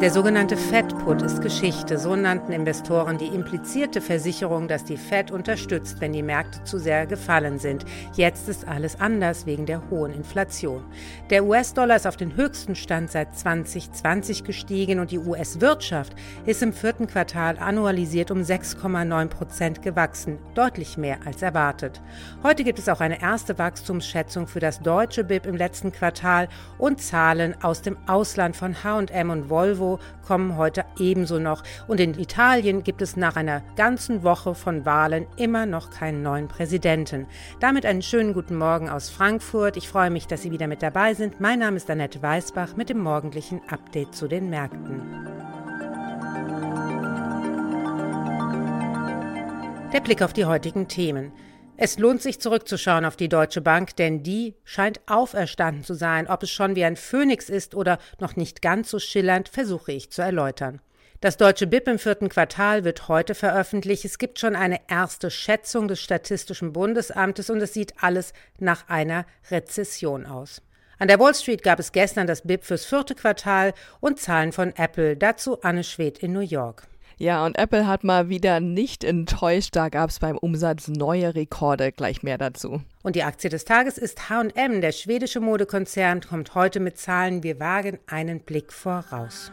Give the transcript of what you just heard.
Der sogenannte Fed-Put ist Geschichte. So nannten Investoren die implizierte Versicherung, dass die Fed unterstützt, wenn die Märkte zu sehr gefallen sind. Jetzt ist alles anders wegen der hohen Inflation. Der US-Dollar ist auf den höchsten Stand seit 2020 gestiegen und die US-Wirtschaft ist im vierten Quartal annualisiert um 6,9 Prozent gewachsen, deutlich mehr als erwartet. Heute gibt es auch eine erste Wachstumsschätzung für das deutsche BIP im letzten Quartal und Zahlen aus dem Ausland von H&M und Volvo kommen heute ebenso noch. Und in Italien gibt es nach einer ganzen Woche von Wahlen immer noch keinen neuen Präsidenten. Damit einen schönen guten Morgen aus Frankfurt. Ich freue mich, dass Sie wieder mit dabei sind. Mein Name ist Annette Weißbach mit dem morgendlichen Update zu den Märkten. Der Blick auf die heutigen Themen. Es lohnt sich zurückzuschauen auf die Deutsche Bank, denn die scheint auferstanden zu sein. Ob es schon wie ein Phönix ist oder noch nicht ganz so schillernd, versuche ich zu erläutern. Das deutsche BIP im vierten Quartal wird heute veröffentlicht. Es gibt schon eine erste Schätzung des Statistischen Bundesamtes und es sieht alles nach einer Rezession aus. An der Wall Street gab es gestern das BIP fürs vierte Quartal und Zahlen von Apple. Dazu Anne Schwedt in New York. Ja, und Apple hat mal wieder nicht enttäuscht. Da gab es beim Umsatz neue Rekorde. Gleich mehr dazu. Und die Aktie des Tages ist HM. Der schwedische Modekonzern kommt heute mit Zahlen. Wir wagen einen Blick voraus.